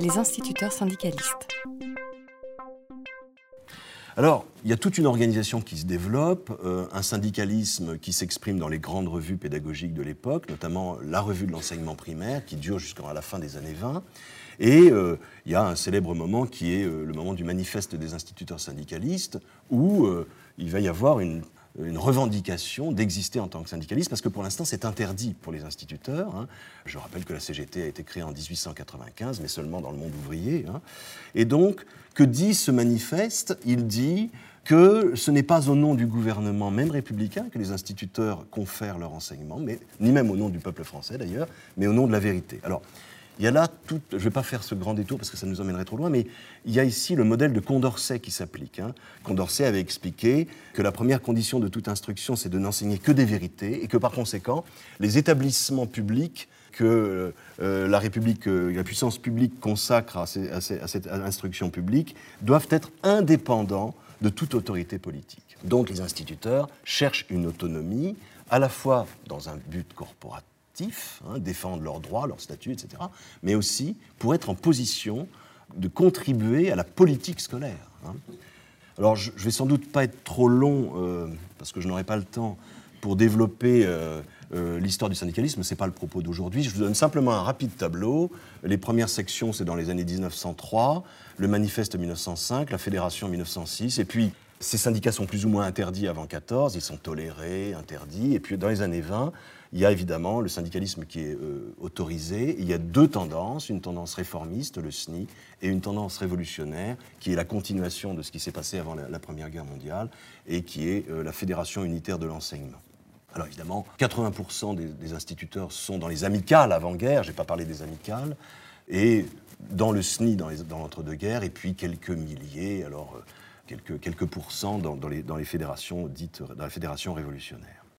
Les instituteurs syndicalistes. Alors, il y a toute une organisation qui se développe, euh, un syndicalisme qui s'exprime dans les grandes revues pédagogiques de l'époque, notamment la revue de l'enseignement primaire, qui dure jusqu'à la fin des années 20. Et euh, il y a un célèbre moment qui est euh, le moment du manifeste des instituteurs syndicalistes, où il va y avoir une une revendication d'exister en tant que syndicaliste, parce que pour l'instant c'est interdit pour les instituteurs. Hein. Je rappelle que la CGT a été créée en 1895, mais seulement dans le monde ouvrier. Hein. Et donc, que dit ce manifeste? Il dit que ce n'est pas au nom du gouvernement, même républicain, que les instituteurs confèrent leur enseignement, mais, ni même au nom du peuple français d'ailleurs, mais au nom de la vérité. Alors, il y a là tout. Je ne vais pas faire ce grand détour parce que ça nous emmènerait trop loin, mais il y a ici le modèle de Condorcet qui s'applique. Hein. Condorcet avait expliqué que la première condition de toute instruction, c'est de n'enseigner que des vérités et que par conséquent, les établissements publics que euh, la République, euh, la puissance publique consacre à cette instruction publique doivent être indépendants de toute autorité politique. Donc les instituteurs cherchent une autonomie à la fois dans un but corporatif Hein, défendre leurs droits, leurs statuts, etc., mais aussi pour être en position de contribuer à la politique scolaire. Hein. Alors, je, ne vais sans doute pas être trop long, euh, parce que je n'aurai pas le temps pour développer euh, euh, l'histoire du syndicalisme, ce n'est pas le propos d'aujourd'hui. Je vous donne simplement un rapide tableau. Les premières sections, c'est dans les années 1903, le manifeste 1905, la fédération 1906, et puis ces syndicats sont plus ou moins interdits avant 14, ils sont tolérés, interdits, et puis dans les années 20, il y a évidemment le syndicalisme qui est euh, autorisé. Il y a deux tendances, une tendance réformiste, le SNI, et une tendance révolutionnaire, qui est la continuation de ce qui s'est passé avant la, Première Guerre mondiale, et qui est euh, la Fédération unitaire de l'enseignement. Alors évidemment, 80% des, instituteurs sont dans les amicales avant-guerre, je n'ai pas parlé des amicales, et dans le SNI, dans l'entre-deux-guerres, et puis quelques milliers, alors euh, quelques, quelques pourcents dans, les, dans les fédérations dites, dans la fédération révolutionnaire.